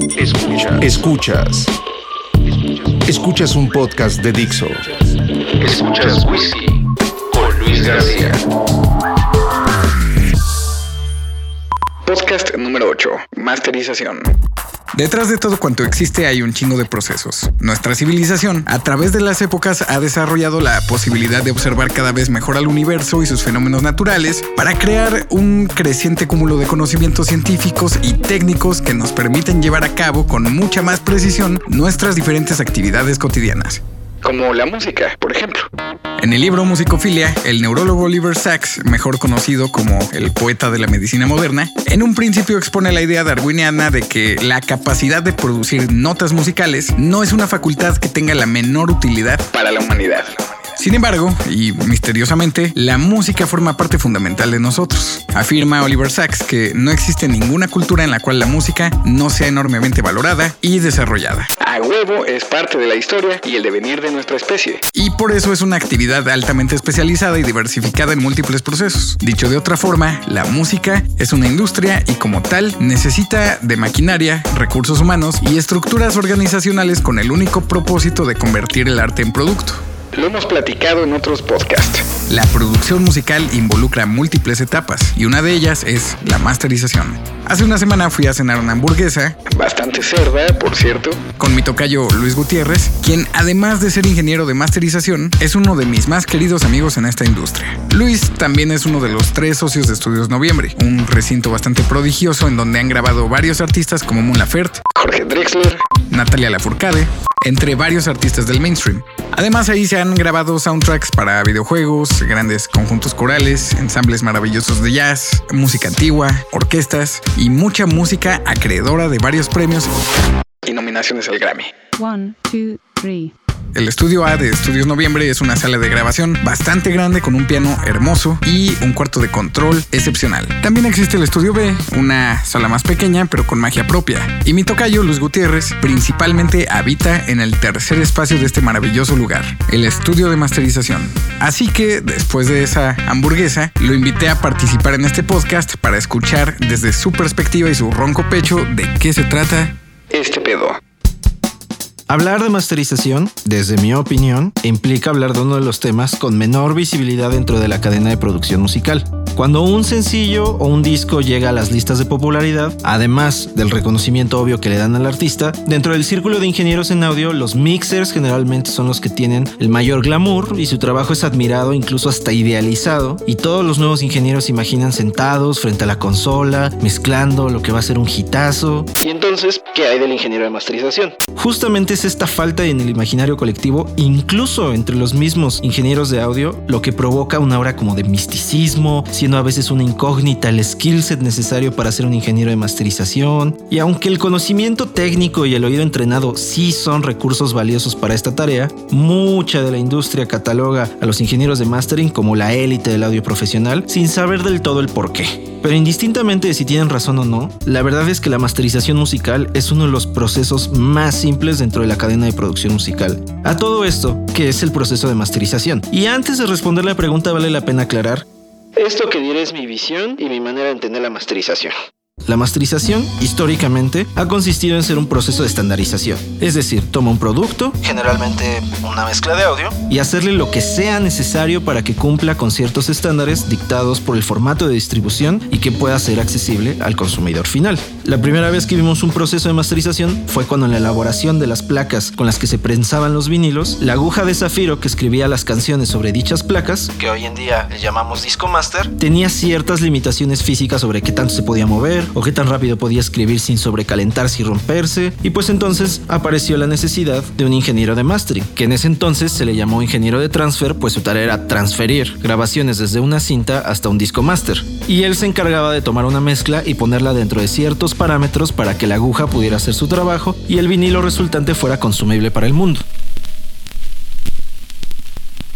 Escuchas. Escuchas. Escuchas un podcast de Dixo. Escuchas Whisky con Luis García. Podcast número 8. Masterización. Detrás de todo cuanto existe hay un chingo de procesos. Nuestra civilización, a través de las épocas, ha desarrollado la posibilidad de observar cada vez mejor al universo y sus fenómenos naturales para crear un creciente cúmulo de conocimientos científicos y técnicos que nos permiten llevar a cabo con mucha más precisión nuestras diferentes actividades cotidianas. Como la música, por ejemplo. En el libro Musicofilia, el neurólogo Oliver Sacks, mejor conocido como el poeta de la medicina moderna, en un principio expone la idea darwiniana de que la capacidad de producir notas musicales no es una facultad que tenga la menor utilidad para la humanidad. Sin embargo, y misteriosamente, la música forma parte fundamental de nosotros. Afirma Oliver Sacks que no existe ninguna cultura en la cual la música no sea enormemente valorada y desarrollada. A huevo es parte de la historia y el devenir de nuestra especie. Y por eso es una actividad altamente especializada y diversificada en múltiples procesos. Dicho de otra forma, la música es una industria y como tal necesita de maquinaria, recursos humanos y estructuras organizacionales con el único propósito de convertir el arte en producto. Lo hemos platicado en otros podcasts. La producción musical involucra múltiples etapas y una de ellas es la masterización. Hace una semana fui a cenar una hamburguesa, bastante cerda, por cierto, con mi tocayo Luis Gutiérrez, quien además de ser ingeniero de masterización, es uno de mis más queridos amigos en esta industria. Luis también es uno de los tres socios de Estudios Noviembre, un recinto bastante prodigioso en donde han grabado varios artistas como Mon Laferte, Jorge Drexler, Natalia Lafourcade, entre varios artistas del mainstream. Además ahí se han grabado soundtracks para videojuegos, grandes conjuntos corales, ensambles maravillosos de jazz, música antigua, orquestas y mucha música acreedora de varios premios y nominaciones al Grammy. One, two, three. El estudio A de Estudios Noviembre es una sala de grabación bastante grande con un piano hermoso y un cuarto de control excepcional. También existe el estudio B, una sala más pequeña pero con magia propia. Y mi tocayo, Luis Gutiérrez, principalmente habita en el tercer espacio de este maravilloso lugar, el estudio de masterización. Así que después de esa hamburguesa, lo invité a participar en este podcast para escuchar desde su perspectiva y su ronco pecho de qué se trata este pedo. Hablar de masterización, desde mi opinión, implica hablar de uno de los temas con menor visibilidad dentro de la cadena de producción musical. Cuando un sencillo o un disco llega a las listas de popularidad, además del reconocimiento obvio que le dan al artista, dentro del círculo de ingenieros en audio, los mixers generalmente son los que tienen el mayor glamour y su trabajo es admirado, incluso hasta idealizado, y todos los nuevos ingenieros se imaginan sentados frente a la consola, mezclando lo que va a ser un hitazo. Y entonces, ¿qué hay del ingeniero de masterización? Justamente es esta falta en el imaginario colectivo, incluso entre los mismos ingenieros de audio, lo que provoca una aura como de misticismo, siendo a veces una incógnita el skill set necesario para ser un ingeniero de masterización. Y aunque el conocimiento técnico y el oído entrenado sí son recursos valiosos para esta tarea, mucha de la industria cataloga a los ingenieros de mastering como la élite del audio profesional sin saber del todo el por qué. Pero indistintamente de si tienen razón o no, la verdad es que la masterización musical es uno de los procesos más simples dentro de la cadena de producción musical. A todo esto, ¿qué es el proceso de masterización? Y antes de responder la pregunta vale la pena aclarar. Esto que diré es mi visión y mi manera de entender la masterización. La masterización, históricamente, ha consistido en ser un proceso de estandarización. Es decir, toma un producto, generalmente una mezcla de audio, y hacerle lo que sea necesario para que cumpla con ciertos estándares dictados por el formato de distribución y que pueda ser accesible al consumidor final. La primera vez que vimos un proceso de masterización fue cuando en la elaboración de las placas con las que se prensaban los vinilos, la aguja de zafiro que escribía las canciones sobre dichas placas, que hoy en día le llamamos disco master, tenía ciertas limitaciones físicas sobre qué tanto se podía mover, o qué tan rápido podía escribir sin sobrecalentarse y romperse, y pues entonces apareció la necesidad de un ingeniero de mastering, que en ese entonces se le llamó ingeniero de transfer, pues su tarea era transferir grabaciones desde una cinta hasta un disco master, y él se encargaba de tomar una mezcla y ponerla dentro de ciertos parámetros para que la aguja pudiera hacer su trabajo y el vinilo resultante fuera consumible para el mundo.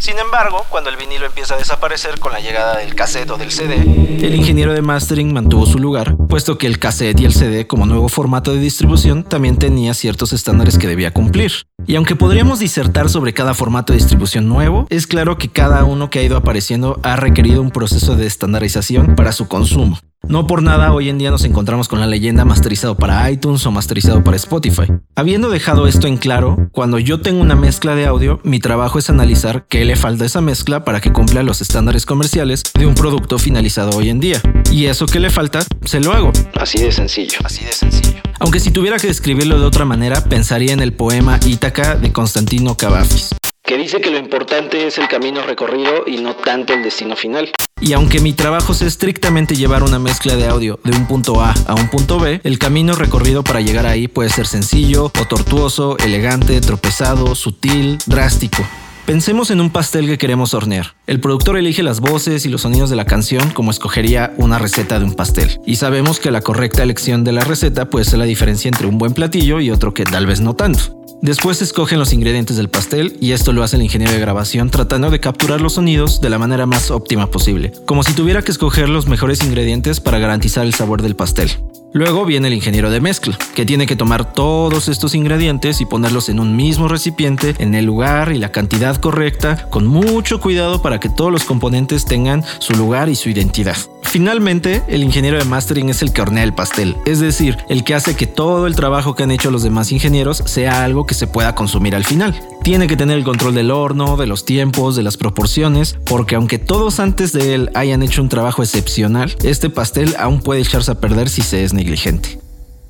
Sin embargo, cuando el vinilo empieza a desaparecer con la llegada del cassette o del CD, el ingeniero de mastering mantuvo su lugar, puesto que el cassette y el CD como nuevo formato de distribución también tenía ciertos estándares que debía cumplir. Y aunque podríamos disertar sobre cada formato de distribución nuevo, es claro que cada uno que ha ido apareciendo ha requerido un proceso de estandarización para su consumo. No por nada hoy en día nos encontramos con la leyenda masterizado para iTunes o masterizado para Spotify. Habiendo dejado esto en claro, cuando yo tengo una mezcla de audio, mi trabajo es analizar qué le falta a esa mezcla para que cumpla los estándares comerciales de un producto finalizado hoy en día. Y eso que le falta, se lo hago. Así de sencillo. Así de sencillo. Aunque si tuviera que describirlo de otra manera, pensaría en el poema Ítaca de Constantino Cavafis. Que dice que lo importante es el camino recorrido y no tanto el destino final. Y aunque mi trabajo sea estrictamente llevar una mezcla de audio de un punto A a un punto B, el camino recorrido para llegar ahí puede ser sencillo o tortuoso, elegante, tropezado, sutil, drástico. Pensemos en un pastel que queremos hornear. El productor elige las voces y los sonidos de la canción como escogería una receta de un pastel. Y sabemos que la correcta elección de la receta puede ser la diferencia entre un buen platillo y otro que tal vez no tanto. Después escogen los ingredientes del pastel y esto lo hace el ingeniero de grabación tratando de capturar los sonidos de la manera más óptima posible, como si tuviera que escoger los mejores ingredientes para garantizar el sabor del pastel. Luego viene el ingeniero de mezcla, que tiene que tomar todos estos ingredientes y ponerlos en un mismo recipiente, en el lugar y la cantidad correcta, con mucho cuidado para que todos los componentes tengan su lugar y su identidad. Finalmente, el ingeniero de mastering es el que hornea el pastel, es decir, el que hace que todo el trabajo que han hecho los demás ingenieros sea algo que se pueda consumir al final. Tiene que tener el control del horno, de los tiempos, de las proporciones, porque aunque todos antes de él hayan hecho un trabajo excepcional, este pastel aún puede echarse a perder si se es negligente.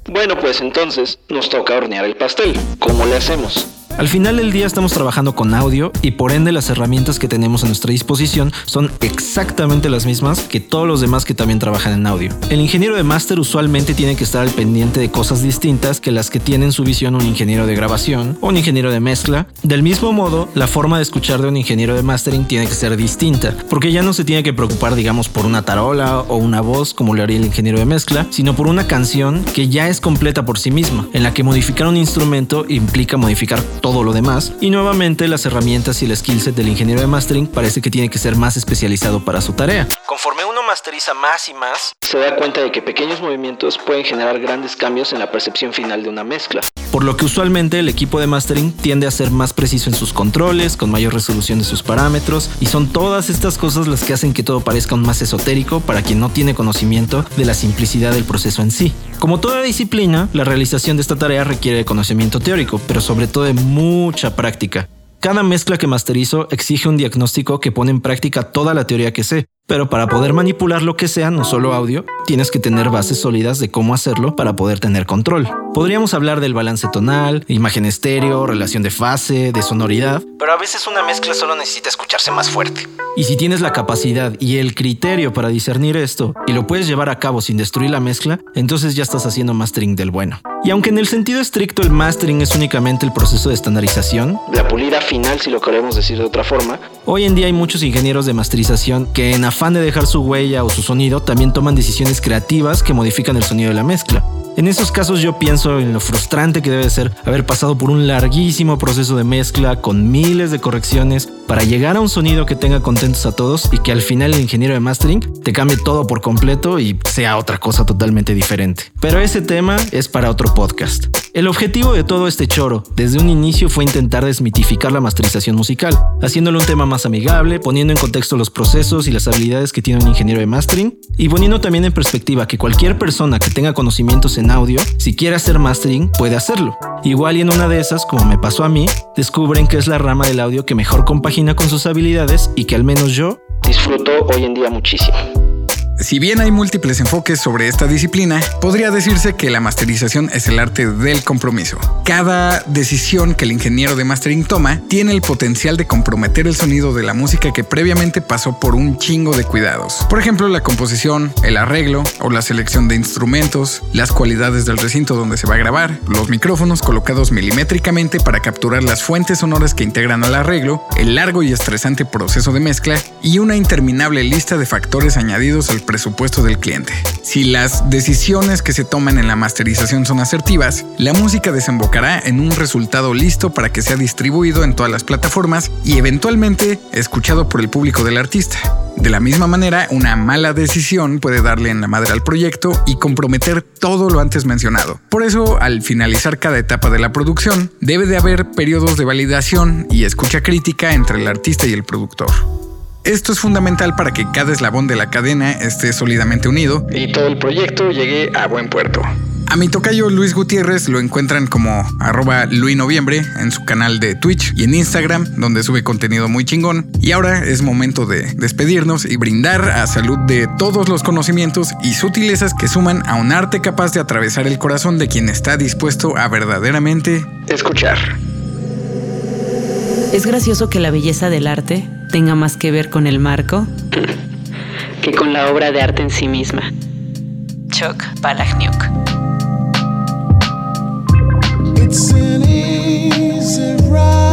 Bueno, pues entonces nos toca hornear el pastel. ¿Cómo le hacemos? Al final del día estamos trabajando con audio y por ende las herramientas que tenemos a nuestra disposición son exactamente las mismas que todos los demás que también trabajan en audio. El ingeniero de máster usualmente tiene que estar al pendiente de cosas distintas que las que tiene en su visión un ingeniero de grabación o un ingeniero de mezcla. Del mismo modo, la forma de escuchar de un ingeniero de mastering tiene que ser distinta, porque ya no se tiene que preocupar digamos por una tarola o una voz como le haría el ingeniero de mezcla, sino por una canción que ya es completa por sí misma, en la que modificar un instrumento implica modificar todo lo demás. Y nuevamente las herramientas y el skillset del ingeniero de mastering parece que tiene que ser más especializado para su tarea. Conforme uno masteriza más y más, Se da cuenta de que pequeños movimientos pueden generar grandes cambios en la percepción final de una mezcla. por lo que usualmente el equipo de mastering tiende a ser más preciso en sus controles, con mayor resolución de sus parámetros, y son todas estas cosas las que hacen que todo parezca aún más esotérico para quien no tiene conocimiento de la simplicidad del proceso en sí. Como toda disciplina, la realización de esta tarea requiere de conocimiento teórico, pero sobre todo de mucha práctica. Cada mezcla que masterizo exige un diagnóstico que pone en práctica toda la teoría que sé, pero para poder manipular lo que sea, no solo audio, tienes que tener bases sólidas de cómo hacerlo para poder tener control. Podríamos hablar del balance tonal, imagen estéreo, relación de fase, de sonoridad, pero a veces una mezcla solo necesita escucharse más fuerte. Y si tienes la capacidad y el criterio para discernir esto y lo puedes llevar a cabo sin destruir la mezcla, entonces ya estás haciendo mastering del bueno. Y aunque en el sentido estricto el mastering es únicamente el proceso de estandarización, La pulida final, si lo queremos decir de otra forma, Hoy en día hay muchos ingenieros de masterización que en afán de dejar su huella o su sonido también toman decisiones creativas que modifican el sonido de la mezcla. En esos casos yo pienso en lo frustrante que debe ser haber pasado por un larguísimo proceso de mezcla con miles de correcciones para llegar a un sonido que tenga contentos a todos y que al final el ingeniero de mastering te cambie todo por completo y sea otra cosa totalmente diferente. Pero ese tema es para otro podcast. El objetivo de todo este choro desde un inicio fue intentar desmitificar la masterización musical, haciéndolo un tema más amigable, poniendo en contexto los procesos y las habilidades que tiene un ingeniero de mastering y poniendo también en perspectiva que cualquier persona que tenga conocimientos en audio, si quiere hacer mastering, puede hacerlo. Igual y en una de esas, como me pasó a mí, descubren que es la rama del audio que mejor compagina con sus habilidades y que al menos yo disfruto hoy en día muchísimo. Si bien hay múltiples enfoques sobre esta disciplina, podría decirse que la masterización es el arte del compromiso. Cada decisión que el ingeniero de mastering toma tiene el potencial de comprometer el sonido de la música que previamente pasó por un chingo de cuidados. Por ejemplo, la composición, el arreglo o la selección de instrumentos, las cualidades del recinto donde se va a grabar, los micrófonos colocados milimétricamente para capturar las fuentes sonoras que integran al arreglo, el largo y estresante proceso de mezcla y una interminable lista de factores añadidos al presupuesto del cliente. Si las decisiones que se toman en la masterización son asertivas, la música desembocará en un resultado listo para que sea distribuido en todas las plataformas y eventualmente escuchado por el público del artista. De la misma manera, una mala decisión puede darle en la madre al proyecto y comprometer todo lo antes mencionado. Por eso, al finalizar cada etapa de la producción, debe de haber periodos de validación y escucha crítica entre el artista y el productor. Esto es fundamental para que cada eslabón de la cadena esté sólidamente unido Y todo el proyecto llegue a buen puerto. A mi tocayo Luis Gutiérrez lo encuentran como arroba Noviembre en su canal de Twitch y en Instagram, donde sube contenido muy chingón. Y ahora es momento de despedirnos y brindar a salud de todos los conocimientos y sutilezas que suman a un arte capaz de atravesar el corazón de quien está dispuesto a verdaderamente Escuchar. Es gracioso que la belleza del arte tenga más que ver con el marco que con la obra de arte en sí misma. Chuck Palahniuk. It's an easy ride